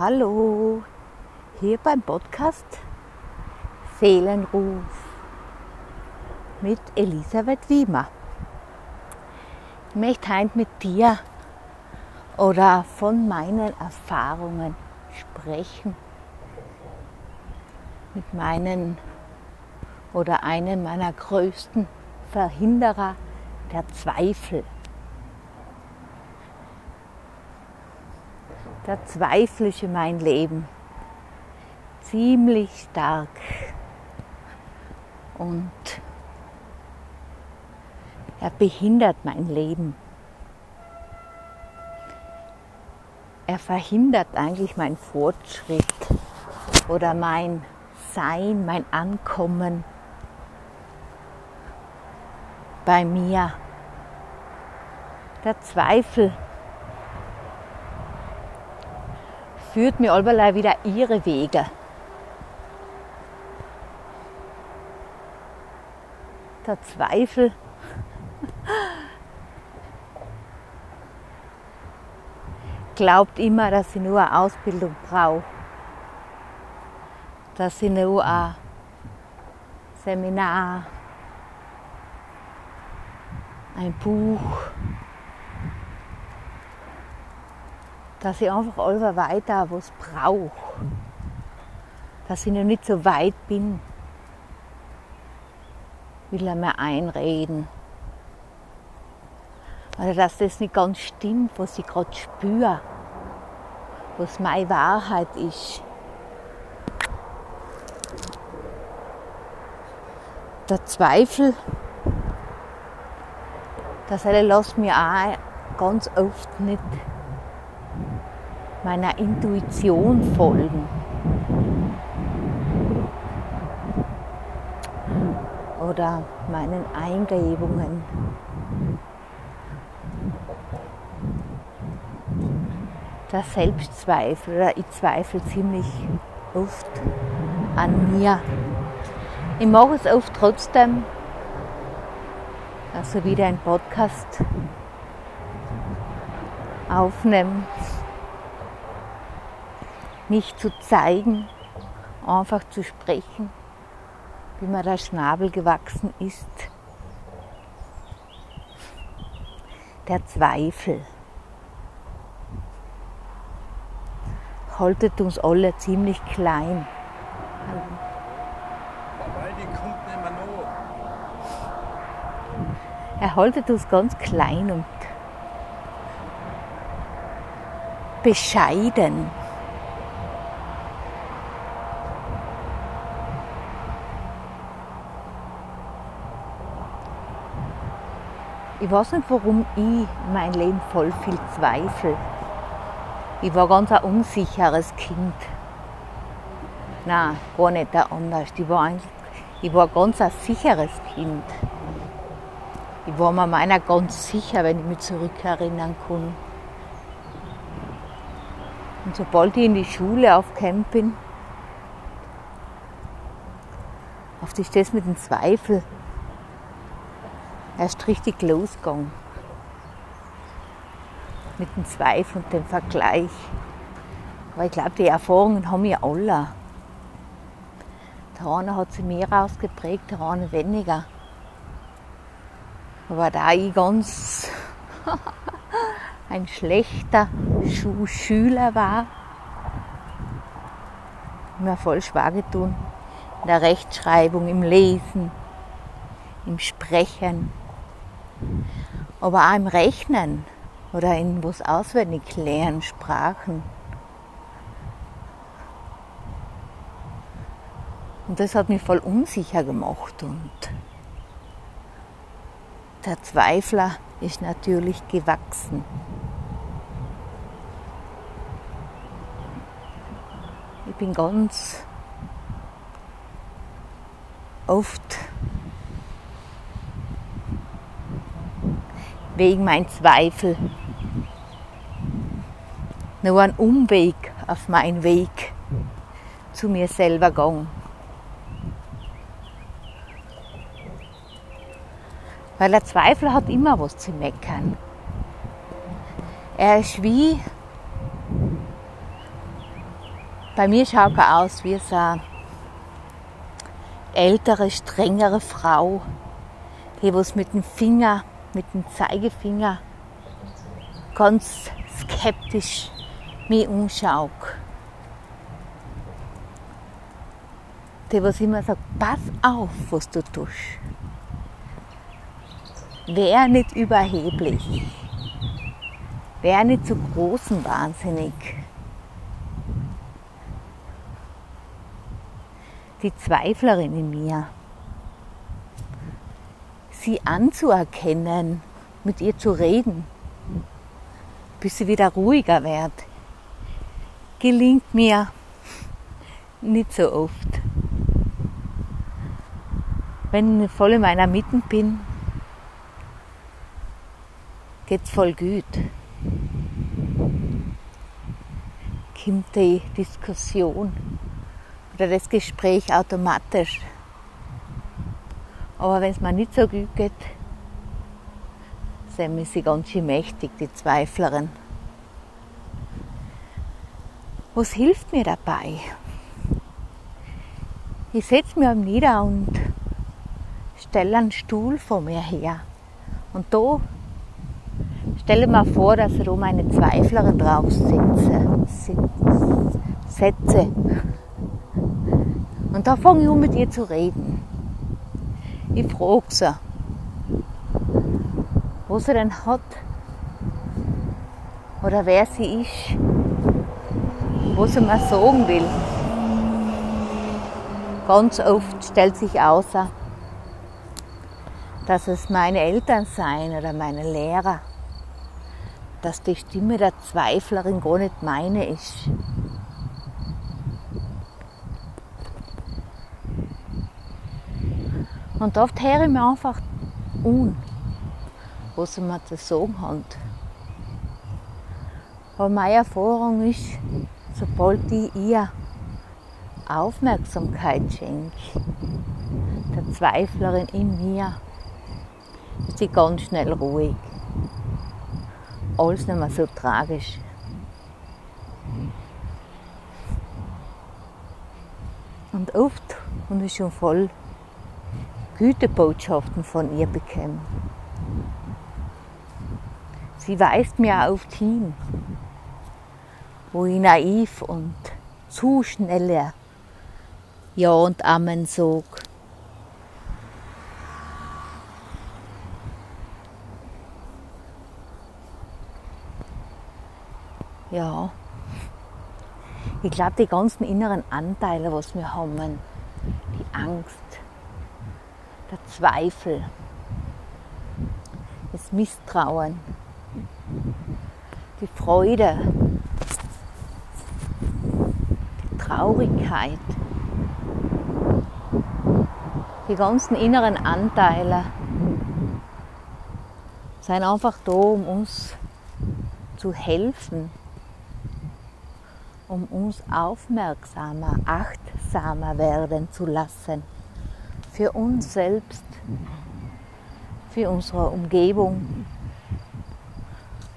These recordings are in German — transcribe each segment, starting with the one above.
Hallo, hier beim Podcast Seelenruf mit Elisabeth Wiemer. Ich möchte heute mit dir oder von meinen Erfahrungen sprechen. Mit meinen oder einem meiner größten Verhinderer der Zweifel. Da zweifle ich in mein Leben ziemlich stark. Und er behindert mein Leben. Er verhindert eigentlich meinen Fortschritt oder mein Sein, mein Ankommen bei mir. Der Zweifel führt mir allweil wieder ihre Wege. Der Zweifel glaubt immer, dass sie nur eine Ausbildung braucht, dass sie nur ein Seminar, ein Buch, dass ich einfach alle weiter was brauche. Dass ich noch nicht so weit bin, will er mir einreden. Oder dass das nicht ganz stimmt, was ich gerade spüre, was meine Wahrheit ist. Der Zweifel, das lässt mir auch ganz oft nicht meiner Intuition folgen. Oder meinen Eingebungen. Der Selbstzweifel oder ich zweifle ziemlich oft an mir. Ich mache es oft trotzdem, also wieder ein Podcast aufnehmen mich zu zeigen, einfach zu sprechen, wie mir der Schnabel gewachsen ist. Der Zweifel haltet uns alle ziemlich klein. Er haltet uns ganz klein und bescheiden. Ich weiß nicht, warum ich mein Leben voll viel Zweifel. Ich war ganz ein unsicheres Kind. Nein, gar nicht anders. Ich war, ein, ich war ganz ein sicheres Kind. Ich war mir meiner ganz sicher, wenn ich mich zurückerinnern kann. Und sobald ich in die Schule aufgekommen bin, auf die das mit dem Zweifel erst richtig losgegangen. Mit dem Zweifel und dem Vergleich. Aber ich glaube, die Erfahrungen haben wir alle. Der eine hat sie mehr ausgeprägt, der eine weniger. Aber da ich ganz ein schlechter Schüler war, mir voll schwer getan. In der Rechtschreibung, im Lesen, im Sprechen, aber auch im Rechnen oder in was auswendig lernen, Sprachen. Und das hat mich voll unsicher gemacht und der Zweifler ist natürlich gewachsen. Ich bin ganz oft wegen mein Zweifel. Nur ein Umweg auf meinen Weg zu mir selber gegangen. Weil der Zweifel hat immer was zu meckern. Er ist wie Bei mir schaut er aus wie so eine ältere, strengere Frau, die was mit dem Finger, mit dem Zeigefinger ganz skeptisch mich umschaut. Die was immer sagt, pass auf, was du tust. Wär nicht überheblich. Wär nicht zu großen wahnsinnig. die Zweiflerin in mir. Sie anzuerkennen, mit ihr zu reden, bis sie wieder ruhiger wird, gelingt mir nicht so oft. Wenn ich voll in meiner Mitte bin, geht's voll gut. Kommt die Diskussion oder das Gespräch automatisch. Aber wenn es mir nicht so gut geht, sind sie ganz schön mächtig, die Zweiflerin. Was hilft mir dabei? Ich setze mich nieder und stelle einen Stuhl vor mir her. Und da stelle mir vor, dass ich da meine Zweiflerin drauf sitze. Setze. Und da fange ich an mit ihr zu reden. Ich frage sie, wo sie denn hat oder wer sie ist, was sie mir sagen will. Ganz oft stellt sich außer, dass es meine Eltern seien oder meine Lehrer, dass die Stimme der Zweiflerin gar nicht meine ist. Und oft höre ich mir einfach an, was sie mir zu sagen haben. Aber meine Erfahrung ist, sobald ich ihr Aufmerksamkeit schenke, der Zweiflerin in mir, ist sie ganz schnell ruhig. Alles nicht mehr so tragisch. Und oft, und ist schon voll Gütebotschaften von ihr bekäme. Sie weist mir oft hin, wo ich naiv und zu schnell Ja und Amen sog. Ja, ich glaube, die ganzen inneren Anteile, was wir haben, die Angst, der Zweifel, das Misstrauen, die Freude, die Traurigkeit, die ganzen inneren Anteile sind einfach da, um uns zu helfen, um uns aufmerksamer, achtsamer werden zu lassen für uns selbst, für unsere Umgebung.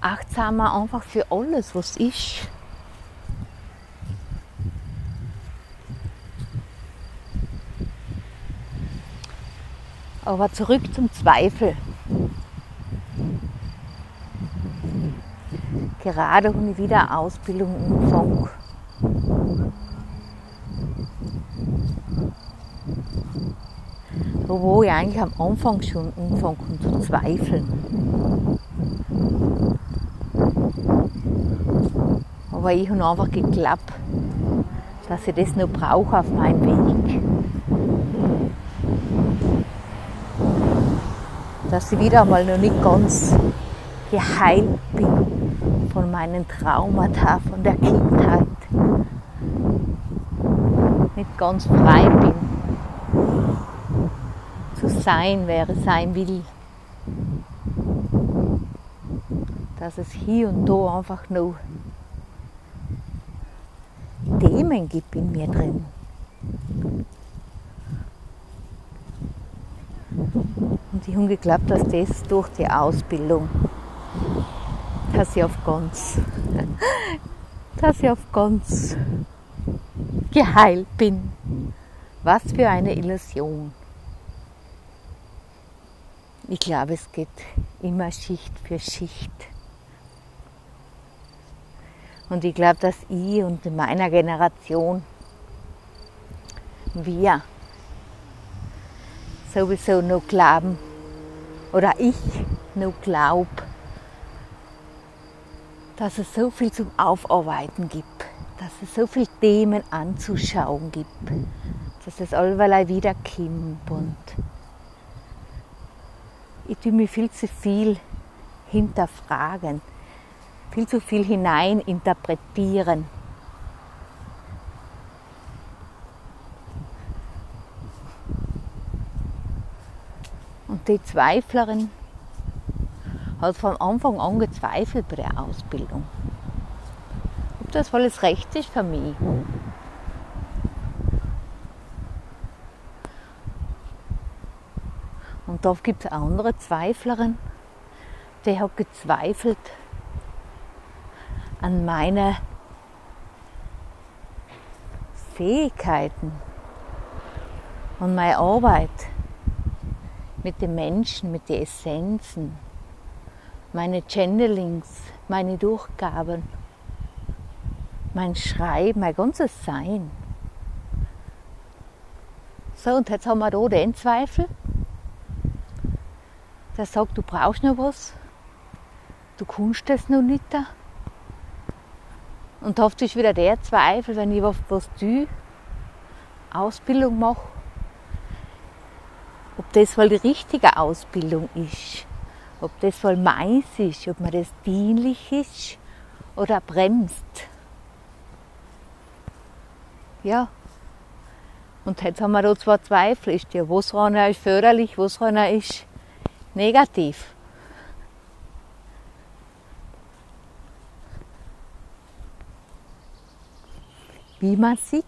Achtsamer einfach für alles, was ist. Aber zurück zum Zweifel. Gerade habe ich wieder Ausbildung umgefangen wo ich eigentlich am Anfang schon anfangen zu zweifeln. Aber ich habe einfach geglaubt, dass ich das noch brauche auf meinem Weg. Dass ich wieder einmal noch nicht ganz geheilt bin von meinen Traumata, von der Kindheit. Nicht ganz frei bin sein, wer es sein will. Dass es hier und da einfach noch Themen gibt in mir drin. Und ich habe geglaubt, dass das durch die Ausbildung, dass ich auf ganz, dass ich auf ganz geheilt bin. Was für eine Illusion. Ich glaube, es geht immer Schicht für Schicht. Und ich glaube, dass ich und in meiner Generation wir sowieso noch glauben oder ich noch glaube, dass es so viel zum Aufarbeiten gibt, dass es so viele Themen anzuschauen gibt, dass es allweil wieder kommt und ich tue mich viel zu viel hinterfragen, viel zu viel hineininterpretieren. Und die Zweiflerin hat von Anfang an gezweifelt bei der Ausbildung. Ob das alles recht ist für mich. Und da gibt es eine andere Zweiflerin, die hat gezweifelt an meine Fähigkeiten und meine Arbeit mit den Menschen, mit den Essenzen, meine Channelings, meine Durchgaben, mein Schreiben, mein ganzes Sein. So, und jetzt haben wir da den Zweifel, der sagt, du brauchst noch was, du kannst das noch nicht. Und oft ist wieder der Zweifel, wenn ich was, tue, Ausbildung mache, ob das wohl die richtige Ausbildung ist, ob das wohl meins ist, ob mir das dienlich ist oder bremst. Ja. Und jetzt haben wir da zwei Zweifel. Ist ja, was reiner ist förderlich, was reiner ist negativ. Wie man sieht.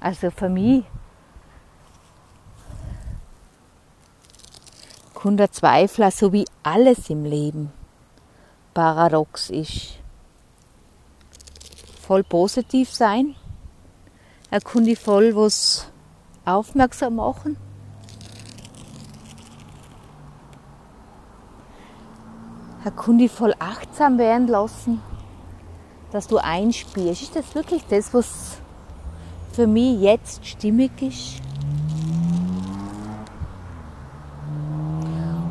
Also für mich kann der Zweifler so wie alles im Leben paradox ist. Voll positiv sein. Er kann die voll was aufmerksam machen. Er kann dich voll achtsam werden lassen, dass du einspielst. Ist das wirklich das, was für mich jetzt stimmig ist?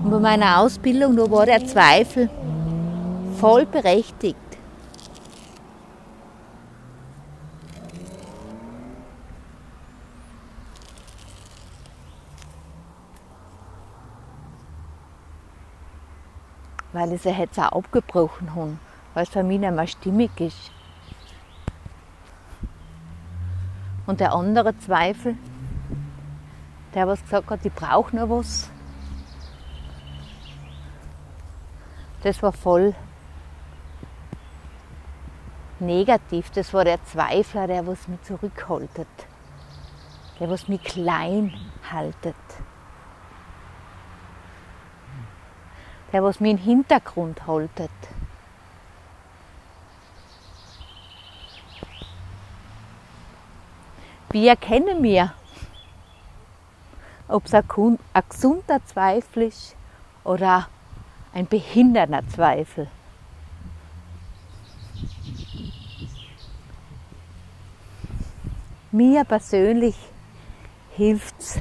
Und bei meiner Ausbildung, da war der Zweifel voll berechtigt. Weil ich sie jetzt auch abgebrochen habe, weil es für mich nicht mehr stimmig ist. Und der andere Zweifel, der was gesagt hat, ich brauche noch was, das war voll negativ. Das war der Zweifler, der was mich zurückhaltet, der was mich klein haltet. Der was mir im Hintergrund haltet. Wie erkennen wir, ob es ein, ein gesunder Zweifel ist oder ein behinderter Zweifel? Mir persönlich hilft es,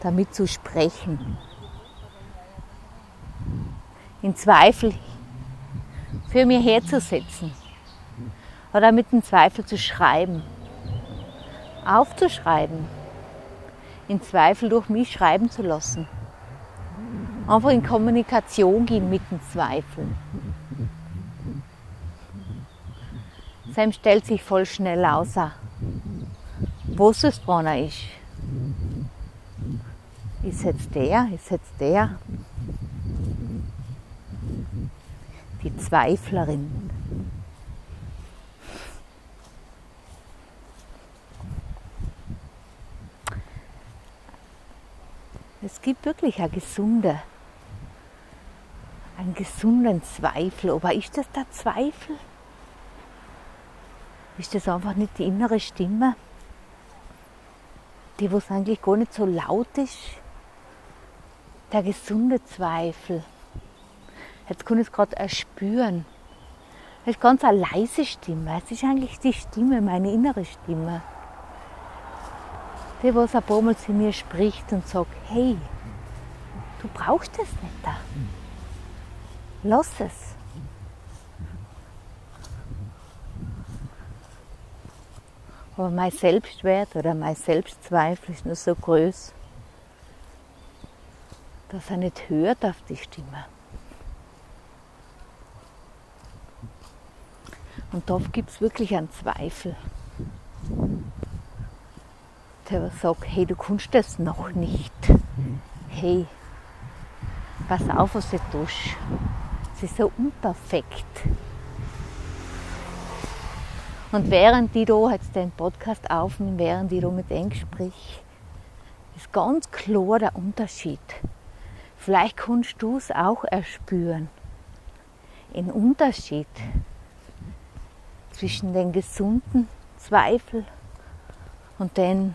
damit zu sprechen in Zweifel für mir herzusetzen oder mit dem Zweifel zu schreiben, aufzuschreiben, in Zweifel durch mich schreiben zu lassen. Einfach in Kommunikation gehen mit dem Zweifel. Sam stellt sich voll schnell außer, wo es dran ist. Ist jetzt der, ist jetzt der, die Zweiflerin. Es gibt wirklich eine gesunde, einen gesunden Zweifel. Aber ist das der Zweifel Ist das einfach nicht die innere Stimme, die was eigentlich gar nicht so laut ist? Der gesunde Zweifel. Jetzt kann ich es gerade erspüren. Es ist ganz eine leise Stimme. Es ist eigentlich die Stimme, meine innere Stimme. Die, was ein paar Mal zu mir spricht und sagt, hey, du brauchst es nicht. Lass es. Aber mein Selbstwert oder mein Selbstzweifel ist nur so groß, dass er nicht hört auf die Stimme. Und da gibt es wirklich einen Zweifel. Der sagt, hey, du kannst das noch nicht. Hey, pass auf, was du tust. Es ist so unperfekt. Und während die da jetzt den Podcast aufnehmen, während die da mit eng sprich, ist ganz klar der Unterschied. Vielleicht kannst du es auch erspüren. Ein Unterschied zwischen den gesunden Zweifel und den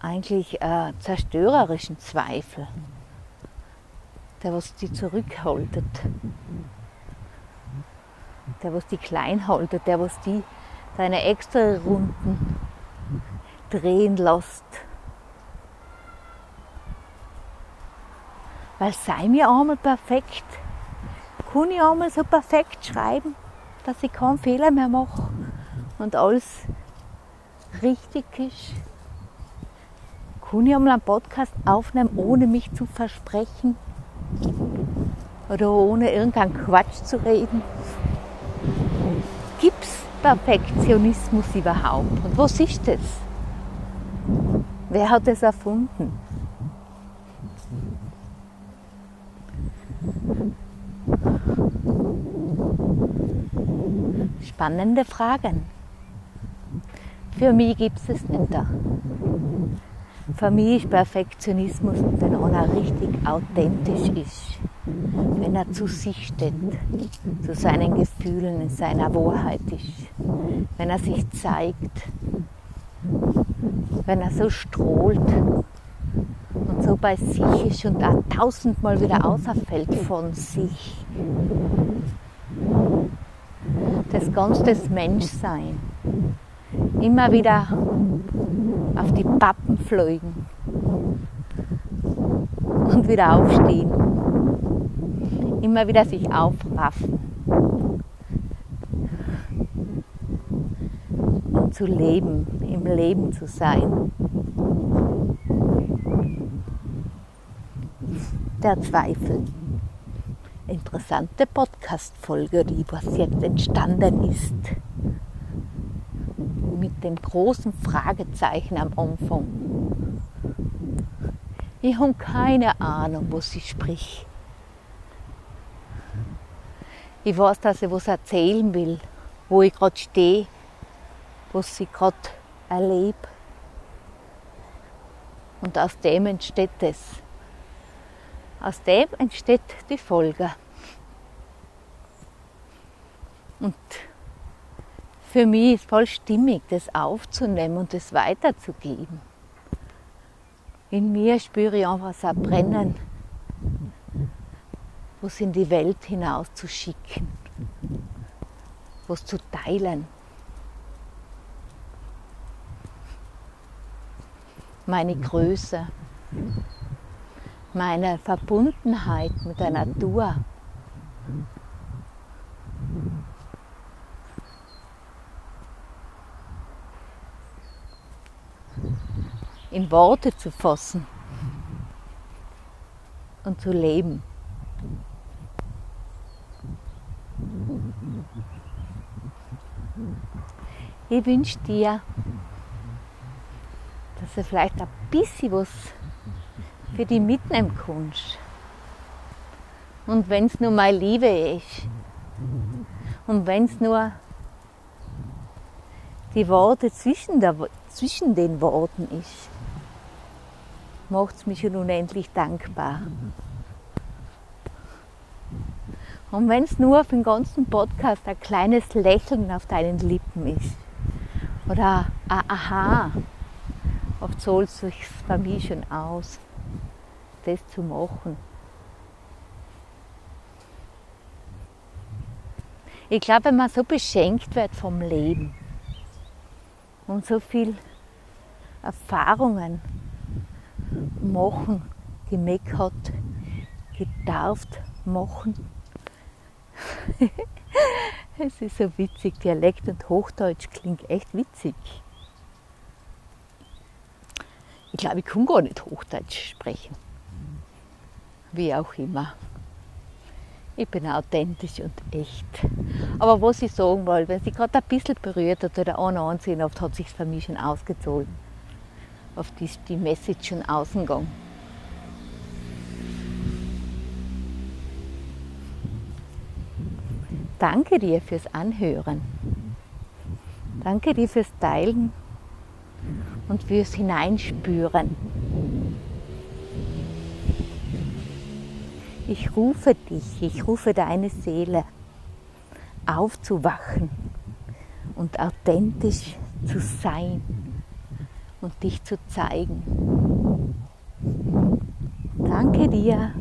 eigentlich äh, zerstörerischen Zweifel, der was die zurückhaltet. Der was die klein haltet, der was die seine extra Runden drehen lässt. Weil sei mir einmal perfekt, kann ich einmal so perfekt schreiben, dass ich keinen Fehler mehr mache und alles richtig ist. Kann ich einmal einen Podcast aufnehmen, ohne mich zu versprechen oder ohne irgendeinen Quatsch zu reden? Gibt es Perfektionismus überhaupt? Und was ist das? Wer hat es erfunden? Spannende Fragen. Für mich gibt es es nicht. Da. Für mich ist Perfektionismus, wenn einer richtig authentisch ist wenn er zu sich steht, zu seinen Gefühlen, in seiner Wahrheit ist, wenn er sich zeigt, wenn er so strahlt und so bei sich ist und auch tausendmal wieder außerfällt von sich. Das ganze Menschsein. Immer wieder auf die Pappen fliegen und wieder aufstehen immer wieder sich aufraffen und zu leben, im Leben zu sein. Der Zweifel. Interessante Podcast-Folge, die was jetzt entstanden ist. Mit dem großen Fragezeichen am Anfang. Ich habe keine Ahnung, was ich sprich. Ich weiß, dass ich was erzählen will, wo ich gerade stehe, was ich gerade erlebe. Und aus dem entsteht es. Aus dem entsteht die Folge. Und für mich ist voll stimmig, das aufzunehmen und das weiterzugeben. In mir spüre ich einfach so ein Brennen was in die Welt hinaus zu schicken, was zu teilen. Meine Größe, meine Verbundenheit mit der Natur. in Worte zu fassen und zu leben. Ich wünsche dir, dass du vielleicht ein bisschen was für dich mitnehmen kannst. Und wenn es nur meine Liebe ist. Und wenn es nur die Worte zwischen, der, zwischen den Worten ist, macht es mich schon unendlich dankbar. Und wenn es nur auf den ganzen Podcast ein kleines Lächeln auf deinen Lippen ist oder ein Aha, oft zahlt es sich bei mir schon aus, das zu machen. Ich glaube, wenn man so beschenkt wird vom Leben und so viel Erfahrungen machen, gemeckert, gedarft machen, es ist so witzig, Dialekt und Hochdeutsch klingt echt witzig. Ich glaube, ich kann gar nicht Hochdeutsch sprechen. Wie auch immer. Ich bin authentisch und echt. Aber was ich sagen wollte, wenn sie gerade ein bisschen berührt hat oder einer ansehen oft hat sich für mich schon ausgezogen. Oft ist die Message schon ausgegangen. Danke dir fürs Anhören. Danke dir fürs Teilen und fürs Hineinspüren. Ich rufe dich, ich rufe deine Seele aufzuwachen und authentisch zu sein und dich zu zeigen. Danke dir